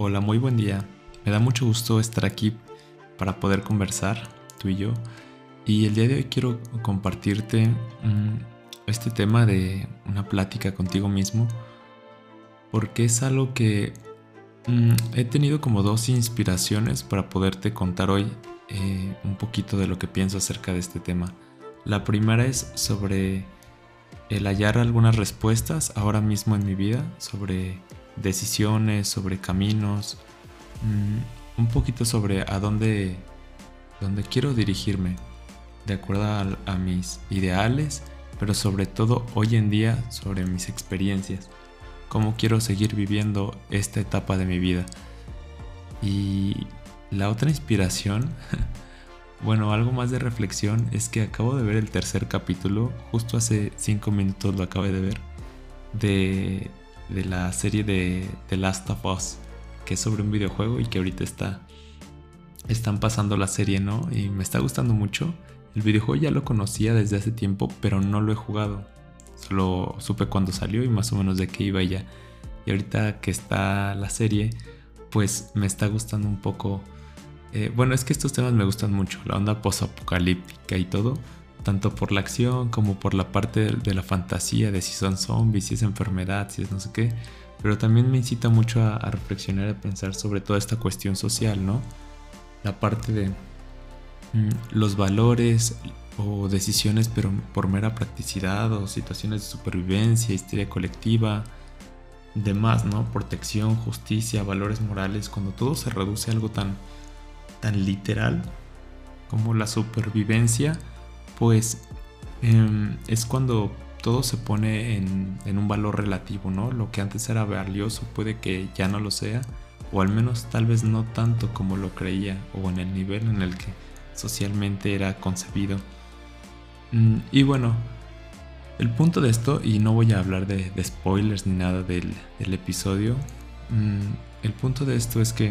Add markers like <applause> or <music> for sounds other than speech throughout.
Hola, muy buen día. Me da mucho gusto estar aquí para poder conversar, tú y yo. Y el día de hoy quiero compartirte mm, este tema de una plática contigo mismo, porque es algo que mm, he tenido como dos inspiraciones para poderte contar hoy eh, un poquito de lo que pienso acerca de este tema. La primera es sobre el hallar algunas respuestas ahora mismo en mi vida, sobre decisiones, sobre caminos, mm, un poquito sobre a dónde, dónde quiero dirigirme, de acuerdo a, mis ideales, pero sobre todo hoy en día sobre mis experiencias, cómo quiero seguir viviendo esta etapa de mi vida. Y la otra inspiración, <laughs> bueno, algo más de reflexión, es que acabo de ver el tercer capítulo, justo hace cinco minutos lo acabé de ver, de de la serie de The Last of Us, que es sobre un videojuego y que ahorita está están pasando la serie, ¿no? Y me está gustando mucho. El videojuego ya lo conocía desde hace tiempo, pero no lo he jugado. Solo supe cuándo salió y más o menos de qué iba ya. Y ahorita que está la serie, pues me está gustando un poco. Eh, bueno, es que estos temas me gustan mucho, la onda post-apocalíptica y todo tanto por la acción como por la parte de la fantasía de si son zombies, si es enfermedad, si es no sé qué. Pero también me incita mucho a, reflexionar y a pensar sobre toda esta cuestión social, ¿no? La parte de mm, los valores o decisiones pero por mera practicidad o situaciones de supervivencia, histeria colectiva, demás, ¿no? Protección, justicia, valores morales, cuando todo se reduce a algo tan, tan literal como la supervivencia, pues em, es cuando todo se pone en, un valor relativo, ¿no? Lo que antes era valioso puede que ya no lo sea, o al menos tal vez no tanto como lo creía, o en el nivel en el que socialmente era concebido. Mm, y bueno, el punto de esto, y no voy a hablar de, spoilers ni nada del, episodio, mm, el punto de esto es que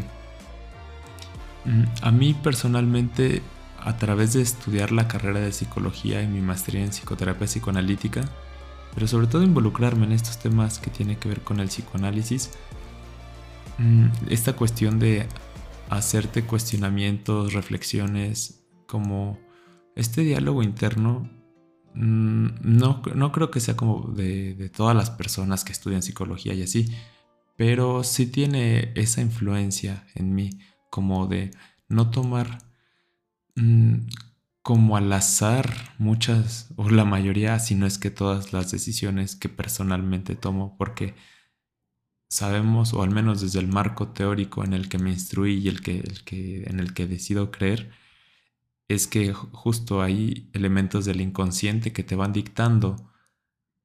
mm, a mí personalmente a través de estudiar la carrera de psicología y mi maestría en psicoterapia psicoanalítica, pero sobre todo involucrarme en estos temas que tienen que ver con el psicoanálisis, mm, esta cuestión de hacerte cuestionamientos, reflexiones, como este diálogo interno, mm, no, no creo que sea como de, de todas las personas que estudian psicología y así, pero sí tiene esa influencia en mí, como de no tomar como al azar muchas, o la mayoría, si no es que todas las decisiones que personalmente tomo, porque sabemos, o al menos desde el marco teórico en el que me instruí y el que, el que, en el que decido creer, es que justo hay elementos del inconsciente que te van dictando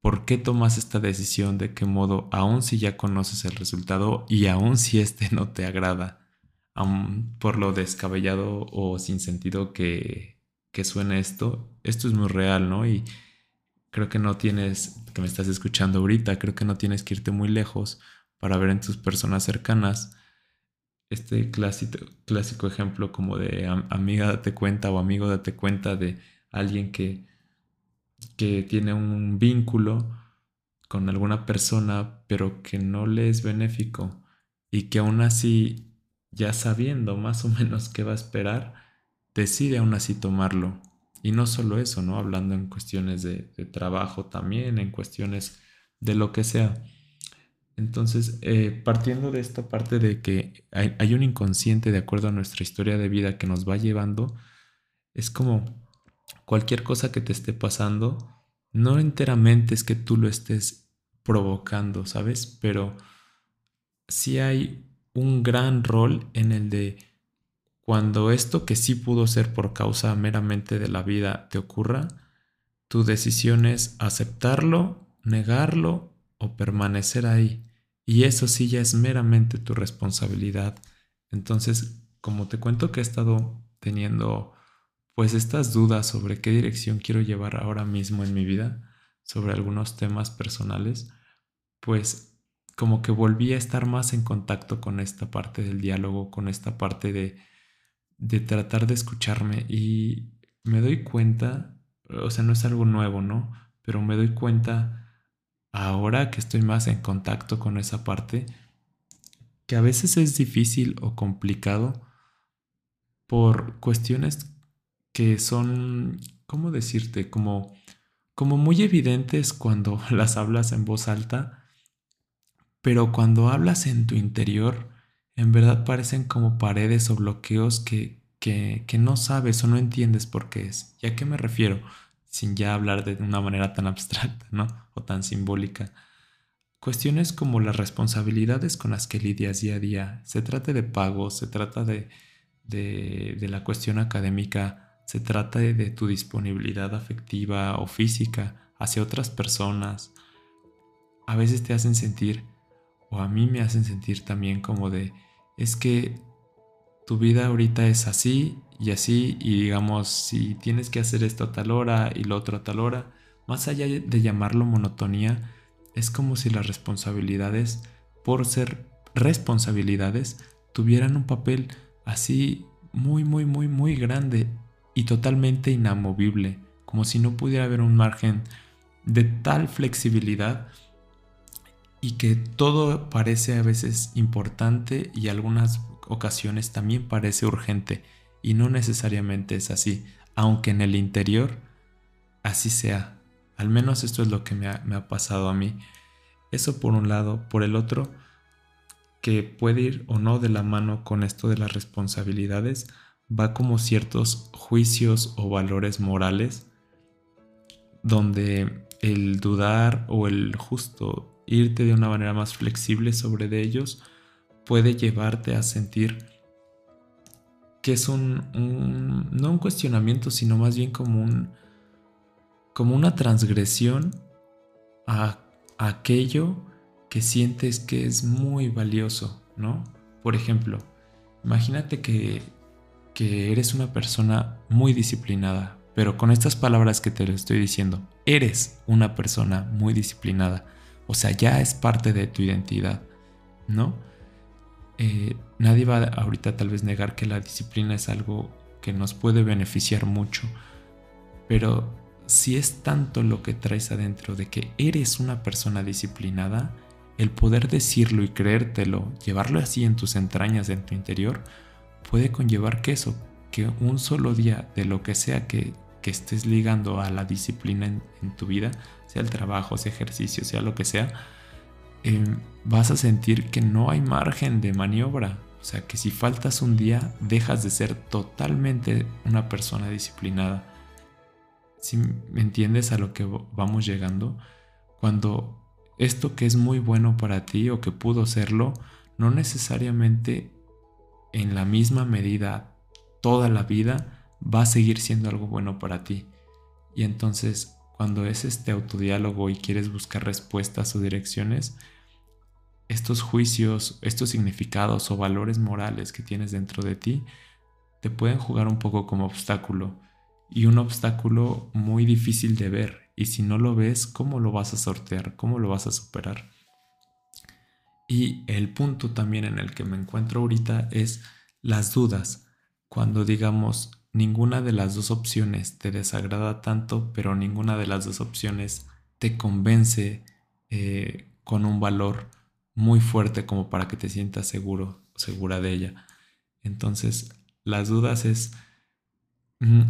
por qué tomas esta decisión, de qué modo, aun si ya conoces el resultado y aun si este no te agrada por lo descabellado o sin sentido que, que suene esto, esto es muy real, ¿no? Y creo que no tienes, que me estás escuchando ahorita, creo que no tienes que irte muy lejos para ver en tus personas cercanas este clásico, clásico ejemplo como de amiga date cuenta o amigo date cuenta de alguien que, que tiene un vínculo con alguna persona pero que no le es benéfico y que aún así ya sabiendo más o menos qué va a esperar, decide aún así tomarlo. Y no solo eso, ¿no? Hablando en cuestiones de, trabajo también, en cuestiones de lo que sea. Entonces, eh, partiendo de esta parte de que hay, hay, un inconsciente de acuerdo a nuestra historia de vida que nos va llevando, es como cualquier cosa que te esté pasando, no enteramente es que tú lo estés provocando, ¿sabes? Pero sí hay un gran rol en el de cuando esto que sí pudo ser por causa meramente de la vida te ocurra, tu decisión es aceptarlo, negarlo o permanecer ahí. Y eso sí ya es meramente tu responsabilidad. Entonces, como te cuento que he estado teniendo pues estas dudas sobre qué dirección quiero llevar ahora mismo en mi vida, sobre algunos temas personales, pues como que volví a estar más en contacto con esta parte del diálogo, con esta parte de, de tratar de escucharme y me doy cuenta, o sea, no es algo nuevo, ¿no? Pero me doy cuenta ahora que estoy más en contacto con esa parte, que a veces es difícil o complicado por cuestiones que son, ¿cómo decirte? Como, como muy evidentes cuando <laughs> las hablas en voz alta, pero cuando hablas en tu interior, en verdad parecen como paredes o bloqueos que, que, que no sabes o no entiendes por qué es. ¿Y a qué me refiero? Sin ya hablar de una manera tan abstracta, ¿no? O tan simbólica. Cuestiones como las responsabilidades con las que lidias día a día. Se trata de pagos, se trata de, de, la cuestión académica, se trata de tu disponibilidad afectiva o física hacia otras personas. A veces te hacen sentir, o a mí me hacen sentir también como de, es que tu vida ahorita es así y así y digamos, si tienes que hacer esto a tal hora y lo otro a tal hora, más allá de llamarlo monotonía, es como si las responsabilidades, por ser responsabilidades, tuvieran un papel así muy, muy, muy, muy grande y totalmente inamovible, como si no pudiera haber un margen de tal flexibilidad y que todo parece a veces importante y algunas ocasiones también parece urgente y no necesariamente es así, aunque en el interior así sea. Al menos esto es lo que me ha, pasado a mí. Eso por un lado. Por el otro, que puede ir o no de la mano con esto de las responsabilidades, va como ciertos juicios o valores morales donde el dudar o el justo irte de una manera más flexible sobre de ellos puede llevarte a sentir que es un, no un cuestionamiento, sino más bien como un, como una transgresión a, aquello que sientes que es muy valioso, ¿no? Por ejemplo, imagínate que, que eres una persona muy disciplinada, pero con estas palabras que te lo estoy diciendo, eres una persona muy disciplinada, o sea, ya es parte de tu identidad, ¿no? Eh, nadie va ahorita tal vez negar que la disciplina es algo que nos puede beneficiar mucho, pero si es tanto lo que traes adentro de que eres una persona disciplinada, el poder decirlo y creértelo, llevarlo así en tus entrañas, en tu interior, puede conllevar que eso, que un solo día de lo que sea que, estés ligando a la disciplina en, tu vida, sea el trabajo, sea ejercicio, sea lo que sea, em, vas a sentir que no hay margen de maniobra. O sea, que si faltas un día, dejas de ser totalmente una persona disciplinada si me entiendes a lo que vamos llegando, cuando esto que es muy bueno para ti o que pudo serlo, no necesariamente en la misma medida toda la vida va a seguir siendo algo bueno para ti. Y entonces, cuando es este autodiálogo y quieres buscar respuestas o direcciones, estos juicios, estos significados o valores morales que tienes dentro de ti, te pueden jugar un poco como obstáculo y un obstáculo muy difícil de ver. Y si no lo ves, ¿cómo lo vas a sortear? ¿Cómo lo vas a superar? Y el punto también en el que me encuentro ahorita es las dudas. Cuando digamos, ninguna de las dos opciones te desagrada tanto, pero ninguna de las dos opciones te convence eh, con un valor muy fuerte como para que te sientas seguro, segura de ella. Entonces, las dudas es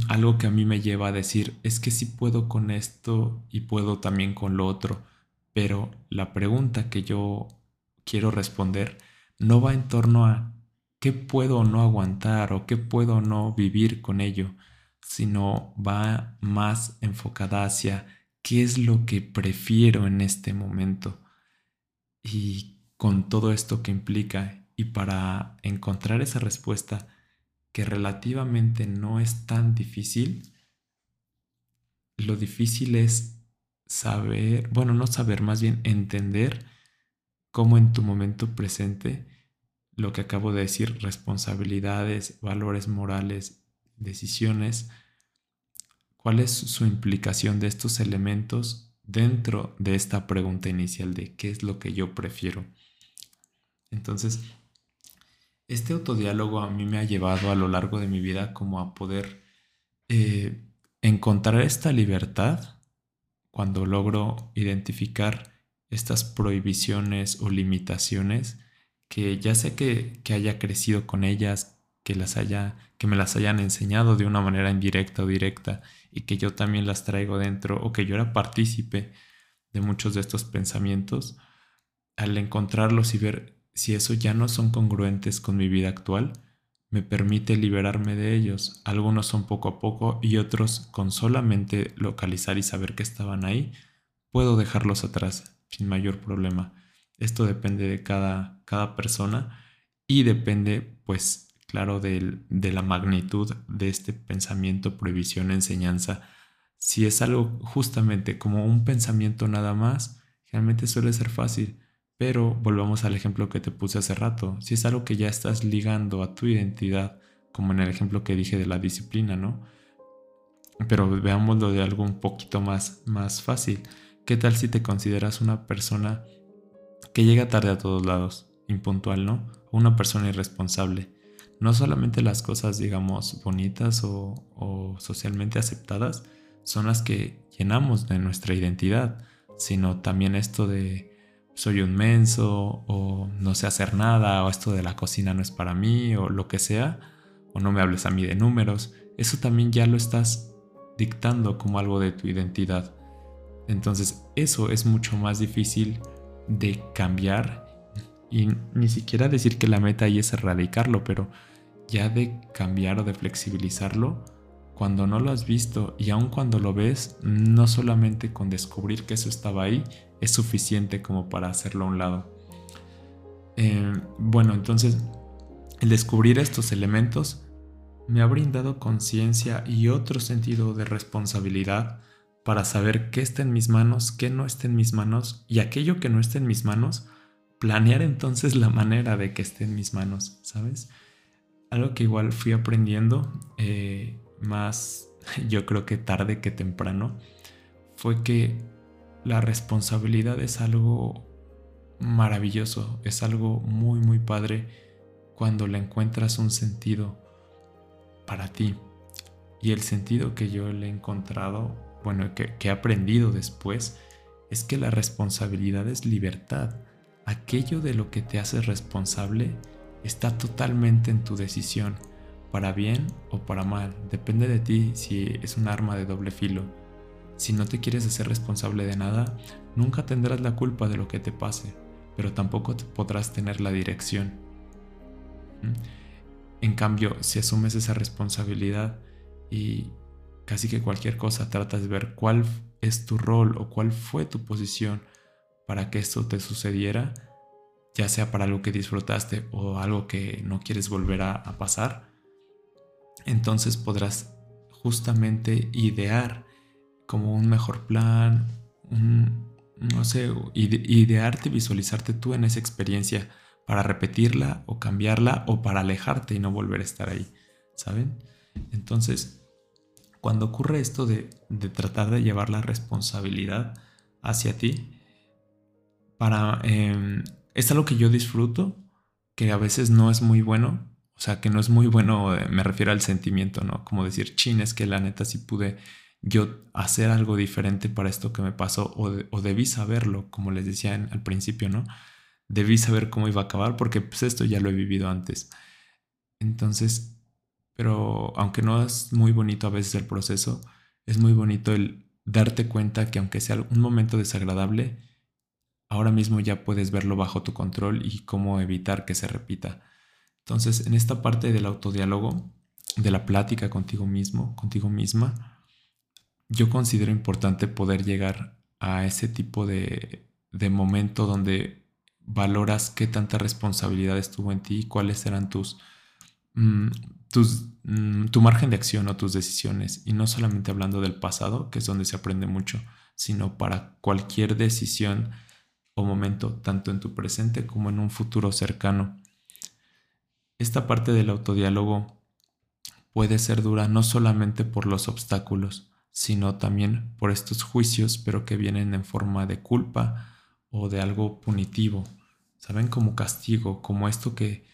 algo que a mí me lleva a decir, es que sí puedo con esto y puedo también con lo otro, pero la pregunta que yo quiero responder no va en torno a qué puedo no aguantar o qué puedo no vivir con ello, sino va más enfocada hacia qué es lo que prefiero en este momento y con todo esto que implica. Y para encontrar esa respuesta, que relativamente no es tan difícil, lo difícil es saber, bueno, no saber, más bien entender cómo en tu momento presente lo que acabo de decir, responsabilidades, valores morales, decisiones, cuál es su implicación de estos elementos dentro de esta pregunta inicial de qué es lo que yo prefiero. Entonces, este autodiálogo a mí me ha llevado a lo largo de mi vida como a poder eh, encontrar esta libertad cuando logro identificar estas prohibiciones o limitaciones que ya sé que, que haya crecido con ellas, que las haya, que me las hayan enseñado de una manera indirecta o directa y que yo también las traigo dentro o que yo era partícipe de muchos de estos pensamientos, al encontrarlos y ver si eso ya no son congruentes con mi vida actual, me permite liberarme de ellos. Algunos son poco a poco y otros con solamente localizar y saber que estaban ahí, puedo dejarlos atrás sin mayor problema. Esto depende de cada, cada persona y depende, pues, claro, de, de la magnitud de este pensamiento, prohibición, enseñanza. Si es algo justamente como un pensamiento nada más, realmente suele ser fácil pero volvamos al ejemplo que te puse hace rato. Si es algo que ya estás ligando a tu identidad, como en el ejemplo que dije de la disciplina, ¿no? Pero veámoslo de algo un poquito más, más fácil. ¿Qué tal si te consideras una persona que llega tarde a todos lados, impuntual, ¿no? O una persona irresponsable. No solamente las cosas, digamos, bonitas o, o socialmente aceptadas son las que llenamos de nuestra identidad, sino también esto de soy un menso o no sé hacer nada o esto de la cocina no es para mí o lo que sea o no me hables a mí de números, eso también ya lo estás dictando como algo de tu identidad. Entonces eso es mucho más difícil de cambiar y ni siquiera decir que la meta ahí es erradicarlo, pero ya de cambiar o de flexibilizarlo cuando no lo has visto y aun cuando lo ves, no solamente con descubrir que eso estaba ahí, es suficiente como para hacerlo a un lado. Eh, bueno, entonces el descubrir estos elementos me ha brindado conciencia y otro sentido de responsabilidad para saber qué está en mis manos, qué no está en mis manos y aquello que no está en mis manos, planear entonces la manera de que esté en mis manos, ¿sabes? Algo que igual fui aprendiendo eh, más, <laughs> yo creo que tarde que temprano, fue que la responsabilidad es algo maravilloso, es algo muy, muy padre cuando le encuentras un sentido para ti. Y el sentido que yo le he encontrado, bueno, que, he aprendido después, es que la responsabilidad es libertad. Aquello de lo que te haces responsable está totalmente en tu decisión, para bien o para mal. Depende de ti si es un arma de doble filo si no te quieres hacer responsable de nada, nunca tendrás la culpa de lo que te pase, pero tampoco podrás tener la dirección. ¿Mm? En cambio, si asumes esa responsabilidad y casi que cualquier cosa tratas de ver cuál es tu rol o cuál fue tu posición para que esto te sucediera, ya sea para algo que disfrutaste o algo que no quieres volver a, pasar, entonces podrás justamente idear como un mejor plan, no sé, idearte, visualizarte tú en esa experiencia para repetirla o cambiarla o para alejarte y no volver a estar ahí, ¿saben? Entonces, cuando ocurre esto de, tratar de llevar la responsabilidad hacia ti, para, em, es algo que yo disfruto, que a veces no es muy bueno, o sea, que no es muy bueno, eh, me refiero al sentimiento, ¿no? Como decir, chin, es que la neta sí pude yo hacer algo diferente para esto que me pasó o, debí saberlo, como les decía al principio, ¿no? Debí saber cómo iba a acabar porque pues esto ya lo he vivido antes. Entonces, pero aunque no es muy bonito a veces el proceso, es muy bonito el darte cuenta que aunque sea un momento desagradable, ahora mismo ya puedes verlo bajo tu control y cómo evitar que se repita. Entonces, en esta parte del autodiálogo, de la plática contigo mismo, contigo misma, yo considero importante poder llegar a ese tipo de, momento donde valoras qué tanta responsabilidad estuvo en ti y cuáles eran tus, mm, tus mm, tu margen de acción o tus decisiones. Y no solamente hablando del pasado, que es donde se aprende mucho, sino para cualquier decisión o momento, tanto en tu presente como en un futuro cercano. Esta parte del autodiálogo puede ser dura no solamente por los obstáculos, sino también por estos juicios, pero que vienen en forma de culpa o de algo punitivo. ¿Saben? Como castigo, como esto que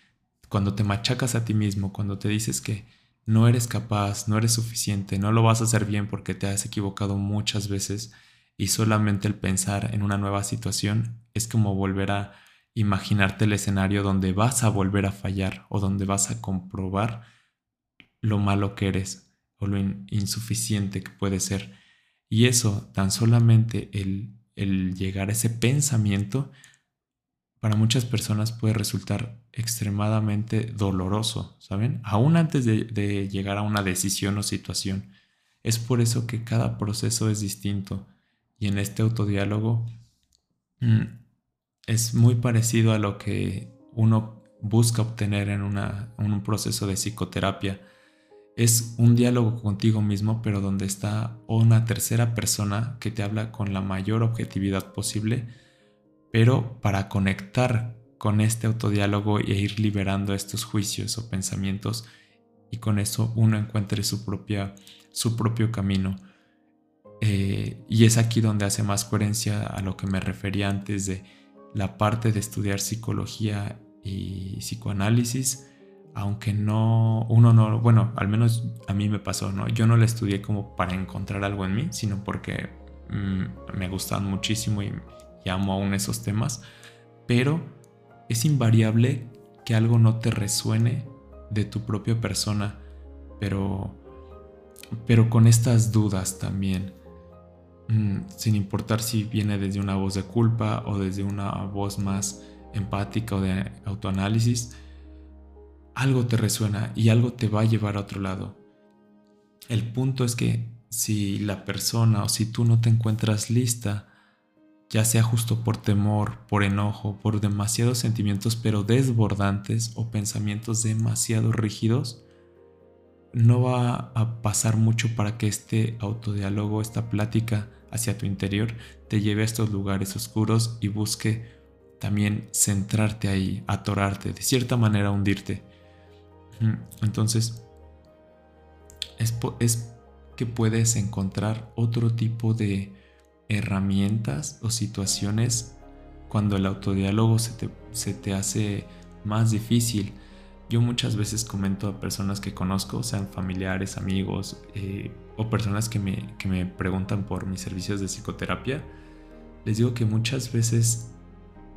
cuando te machacas a ti mismo, cuando te dices que no eres capaz, no eres suficiente, no lo vas a hacer bien porque te has equivocado muchas veces y solamente el pensar en una nueva situación es como volver a imaginarte el escenario donde vas a volver a fallar o donde vas a comprobar lo malo que eres o lo insuficiente que puede ser. Y eso, tan solamente el, el llegar a ese pensamiento, para muchas personas puede resultar extremadamente doloroso, ¿saben? Aún antes de, llegar a una decisión o situación. Es por eso que cada proceso es distinto y en este autodiálogo mm, es muy parecido a lo que uno busca obtener en, en un proceso de psicoterapia. Es un diálogo contigo mismo, pero donde está una tercera persona que te habla con la mayor objetividad posible pero para conectar con este autodiálogo e ir liberando estos juicios o pensamientos y con eso uno encuentre su, propia, su propio camino. Eh, y es aquí donde hace más coherencia a lo que me refería antes de la parte de estudiar psicología y psicoanálisis, aunque no, uno no, bueno, al menos a mí me pasó, ¿no? Yo no la estudié como para encontrar algo en mí, sino porque mm, me gustan muchísimo y, y amo aún esos temas, pero es invariable que algo no te resuene de tu propia persona, pero, pero con estas dudas también, mm, sin importar si viene desde una voz de culpa o desde una voz más empática o de autoanálisis, algo te resuena y algo te va a llevar a otro lado. El punto es que si la persona o si tú no te encuentras lista ya sea justo por temor, por enojo, por demasiados sentimientos pero desbordantes o pensamientos demasiado rígidos, no va a pasar mucho para que este autodiálogo, esta plática hacia tu interior, te lleve a estos lugares oscuros y busque también centrarte ahí, atorarte, de cierta manera hundirte. Entonces, es, es que puedes encontrar otro tipo de herramientas o situaciones cuando el autodiálogo se te, se te hace más difícil. Yo muchas veces comento a personas que conozco, sean familiares, amigos eh, o personas que me, que me preguntan por mis servicios de psicoterapia, les digo que muchas veces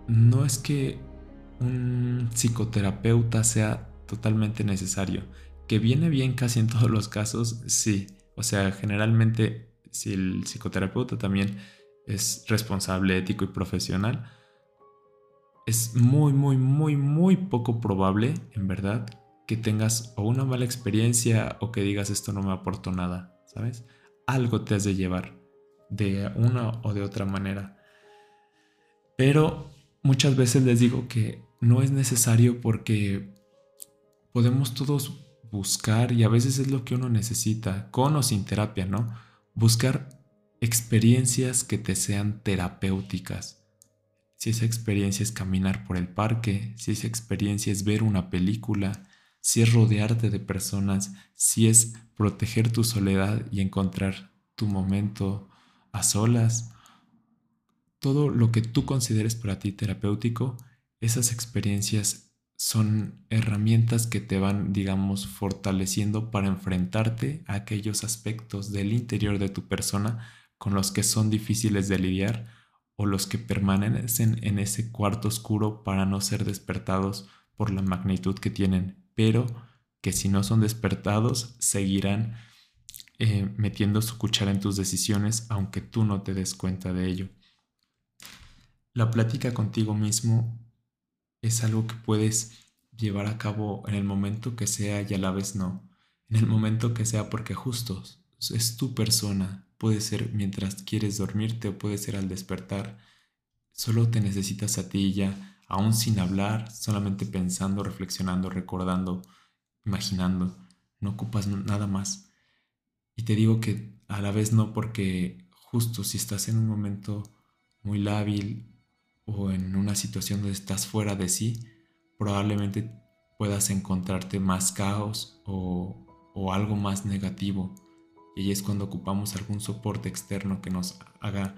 no es que un psicoterapeuta sea totalmente necesario. Que viene bien casi en todos los casos, sí. O sea, generalmente si el psicoterapeuta también es responsable, ético y profesional, es muy, muy, muy, muy poco probable, en verdad, que tengas una mala experiencia o que digas esto no me aportó nada, ¿sabes? Algo te has de llevar de una o de otra manera. Pero muchas veces les digo que no es necesario porque podemos todos buscar y a veces es lo que uno necesita, con o sin terapia, ¿no? Buscar experiencias que te sean terapéuticas. Si esa experiencia es caminar por el parque, si esa experiencia es ver una película, si es rodearte de personas, si es proteger tu soledad y encontrar tu momento a solas, todo lo que tú consideres para ti terapéutico, esas experiencias son herramientas que te van, digamos, fortaleciendo para enfrentarte a aquellos aspectos del interior de tu persona con los que son difíciles de lidiar o los que permanecen en ese cuarto oscuro para no ser despertados por la magnitud que tienen, pero que si no son despertados seguirán eh, metiendo su cuchara en tus decisiones aunque tú no te des cuenta de ello. La plática contigo mismo es algo que puedes llevar a cabo en el momento que sea y a la vez no. En el momento que sea porque justo es tu persona. Puede ser mientras quieres dormirte o puede ser al despertar. Solo te necesitas a ti ya, aún sin hablar, solamente pensando, reflexionando, recordando, imaginando. No ocupas nada más. Y te digo que a la vez no porque justo si estás en un momento muy lábil o en una situación donde estás fuera de sí, probablemente puedas encontrarte más caos o, o algo más negativo. Y ahí es cuando ocupamos algún soporte externo que nos haga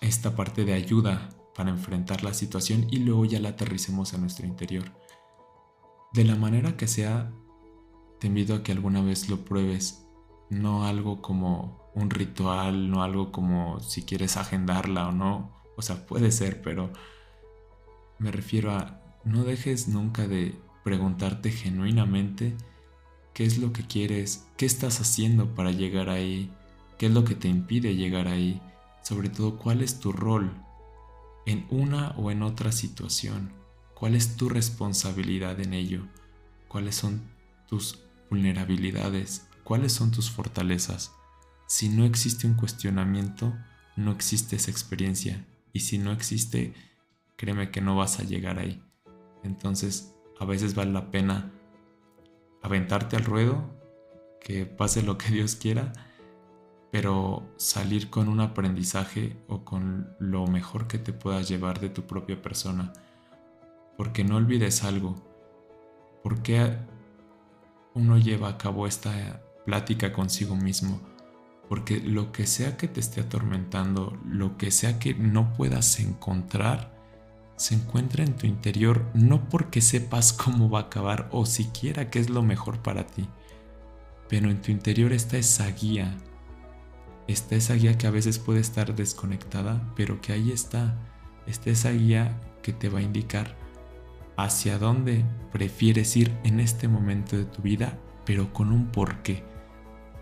esta parte de ayuda para enfrentar la situación y luego ya la aterricemos a nuestro interior. De la manera que sea, te invito a que alguna vez lo pruebes, no algo como un ritual, no algo como si quieres agendarla o no, o sea, puede ser, pero me refiero a no dejes nunca de preguntarte genuinamente qué es lo que quieres, qué estás haciendo para llegar ahí, qué es lo que te impide llegar ahí, sobre todo cuál es tu rol en una o en otra situación, cuál es tu responsabilidad en ello, cuáles son tus vulnerabilidades, cuáles son tus fortalezas. Si no existe un cuestionamiento, no existe esa experiencia y si no existe, créeme que no vas a llegar ahí. Entonces, a veces vale la pena aventarte al ruedo, que pase lo que <laughs> Dios quiera, pero salir con un aprendizaje o con lo mejor que te puedas llevar de tu propia persona. Porque no olvides algo. ¿Por qué uno lleva a cabo esta plática consigo mismo? Porque lo que sea que te esté atormentando, lo que sea que no puedas encontrar, se encuentra en tu interior no porque sepas <laughs> cómo va a acabar o siquiera qué es lo mejor para ti, pero en tu interior está esa guía, está esa guía que a veces puede estar desconectada, pero que ahí está, está esa guía que te va a indicar hacia dónde prefieres ir en este momento de tu vida, pero con un porqué.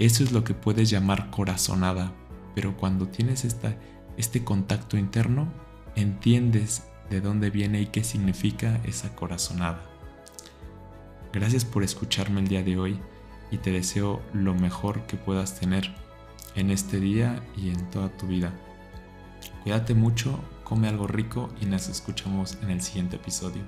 Eso es lo que puedes llamar corazonada, pero cuando tienes esta, este contacto interno, entiendes de dónde viene y qué significa esa corazonada. Gracias por escucharme el día de hoy y te deseo lo mejor que puedas tener en este día y en toda tu vida. Cuídate mucho, come algo rico y nos escuchamos en el siguiente episodio.